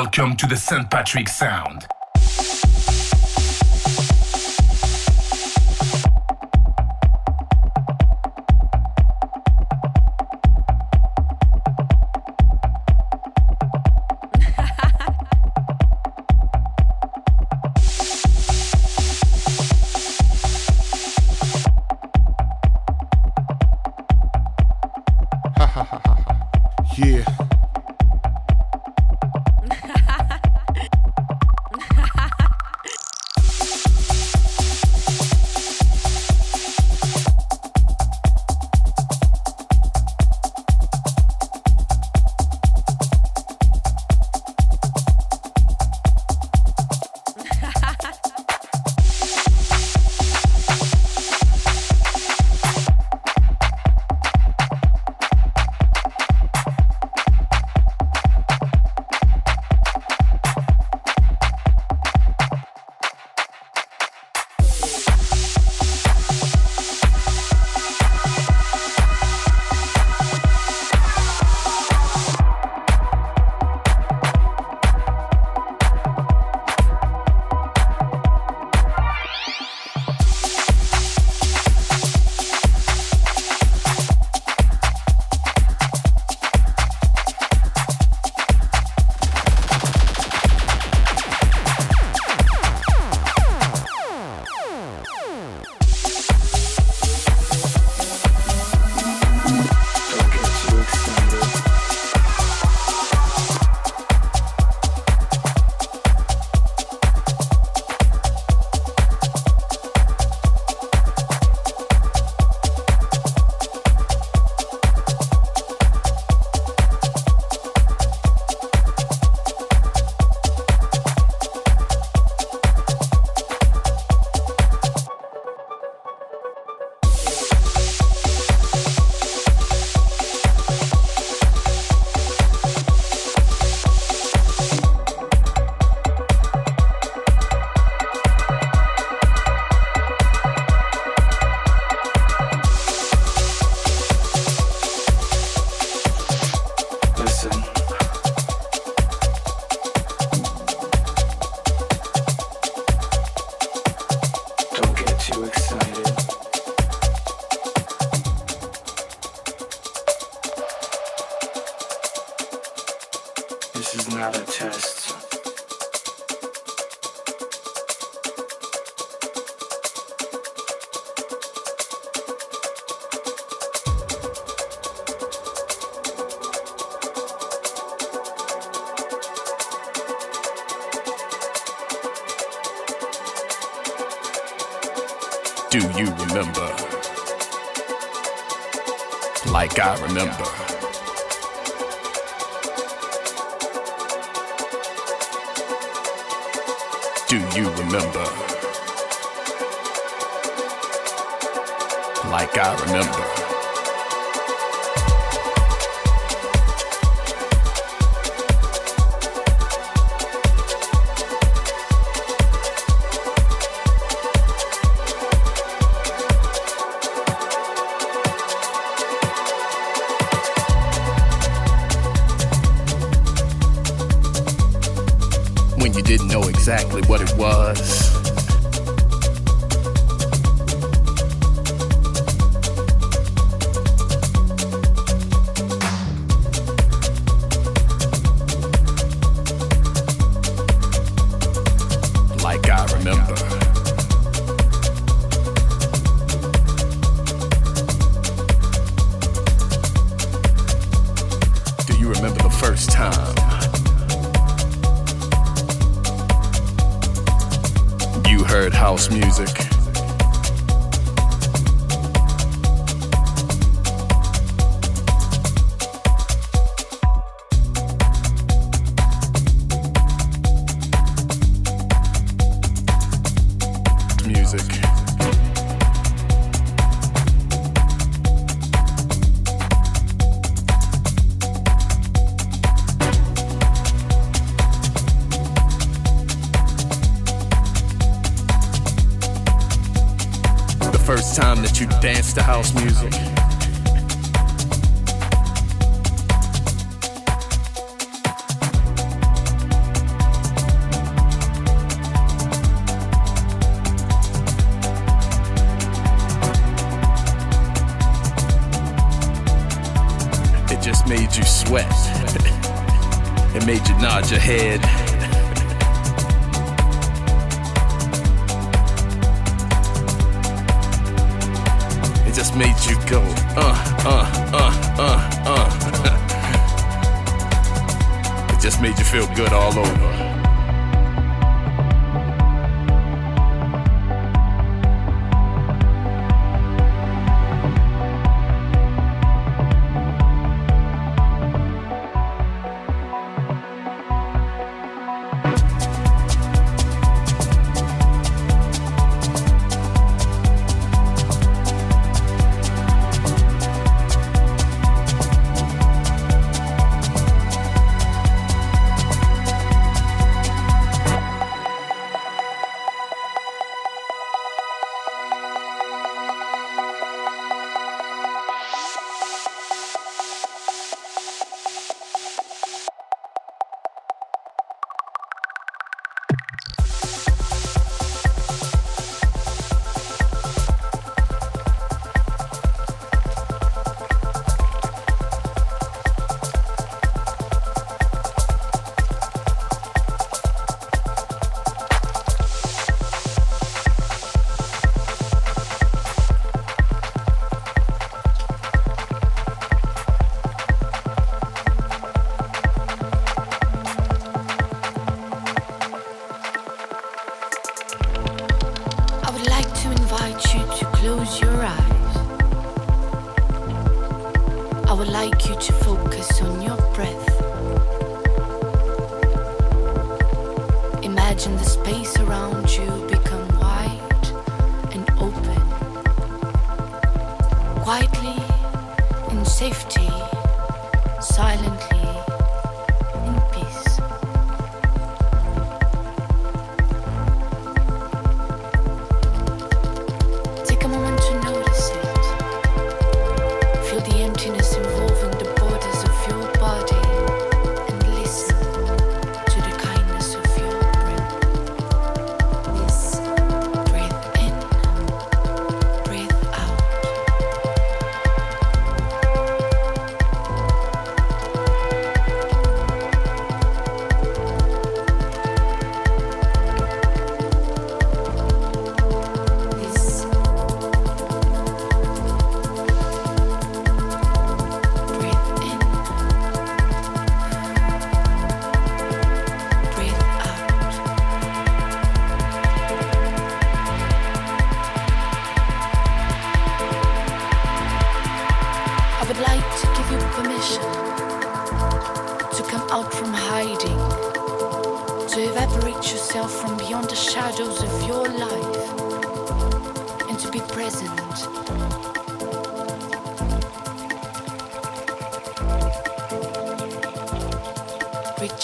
Welcome to the St. Patrick Sound. Do you remember? Like I remember. Do you remember? Like I remember. exactly what it was. music. The first time that you danced to house music. Head.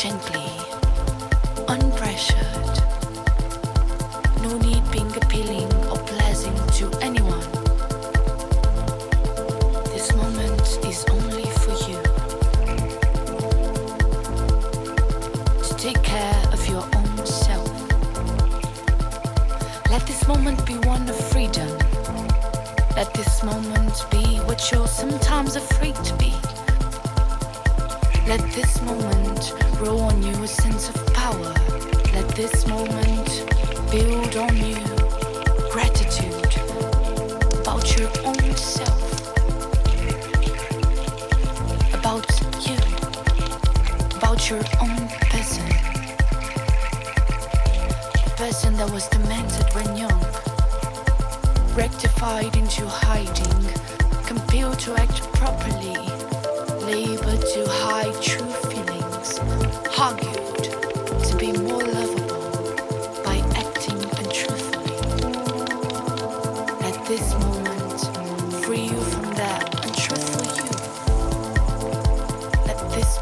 gently.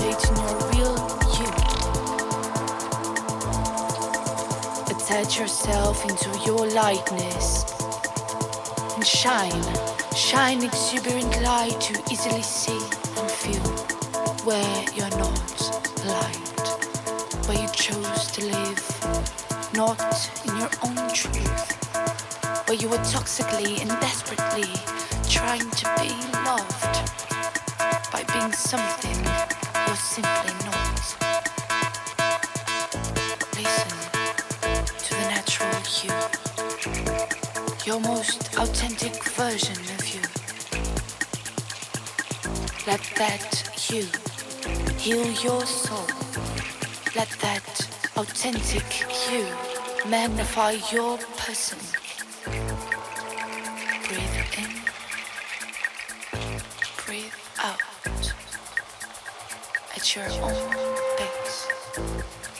in your real you. Attach yourself into your lightness and shine, shine exuberant light to easily see and feel where you're not light, where you chose to live, not in your own truth, where you were toxically and desperately trying to be loved by being something you're simply not. Listen to the natural you, your most authentic version of you. Let that you heal your soul. Let that authentic you magnify your person. At your own pace.